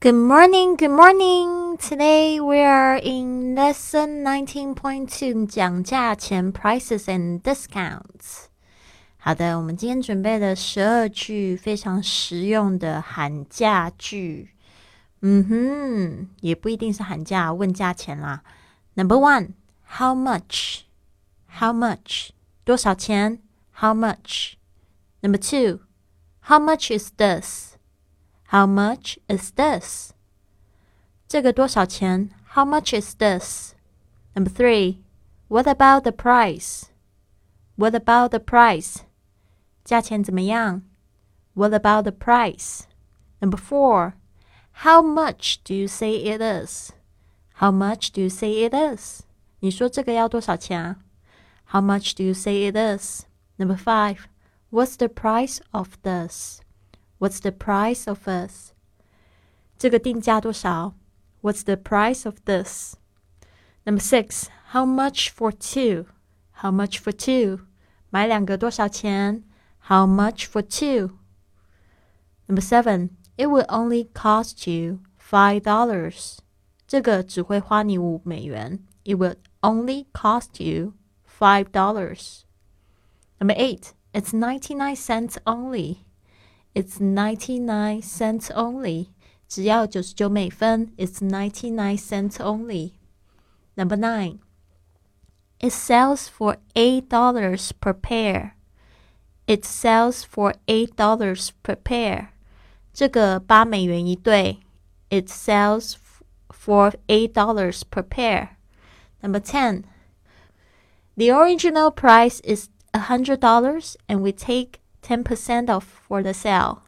Good morning, good morning. Today we are in lesson 19.2讲价钱 prices and discounts. 好的，我们今天准备了十二句非常实用的喊价句。嗯哼，也不一定是喊价，问价钱啦。Number one, how much? How much? 多少钱？How much? Number two, how much is this? How much is this? 这个多少钱？How much is this? Number three, what about the price? What about the price? 价钱怎么样？What about the price? Number four, how much do you say it is? How much do you say it is? 你说这个要多少钱啊？How much do you say it is? Number five, what's the price of this? What's the price of this? 这个定价多少？What's the price of this? Number six, how much for two? How much for two? 买两个多少钱？How much for two? Number seven, it will only cost you five dollars. 这个只会花你五美元。It will only cost you five dollars. Number eight, it's ninety nine cents only. It's ninety nine cents only. 只要九十九美分。It's ninety nine cents only. Number nine. It sells for eight dollars per pair. It sells for eight dollars per pair. 这个八美元一对。It sells for eight dollars per pair. Number ten. The original price is a hundred dollars, and we take 10% off for the sale.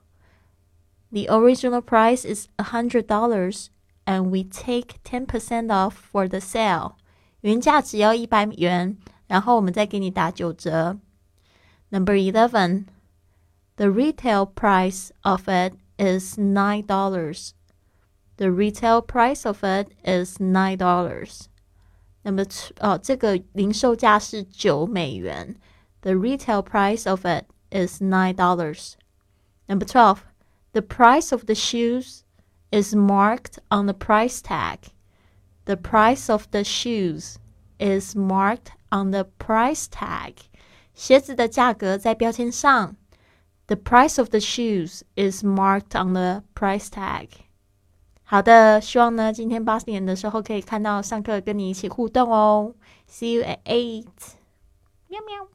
The original price is $100 and we take 10% off for the sale. 原价只要一百元，然后我们再给你打九折。Number eleven, the retail price of it is nine dollars. The retail price of it is nine dollars. 那么，呃，这个零售价是九美元。The retail price of it is $9. Number 12. The price of the shoes is marked on the price tag. The price of the shoes is marked on the price tag. 鞋子的价格在标签上。The price of the shoes is marked on the price tag. 好的，希望呢今天八点的时候可以看到上课跟你一起互动哦。See you at eight. 喵喵。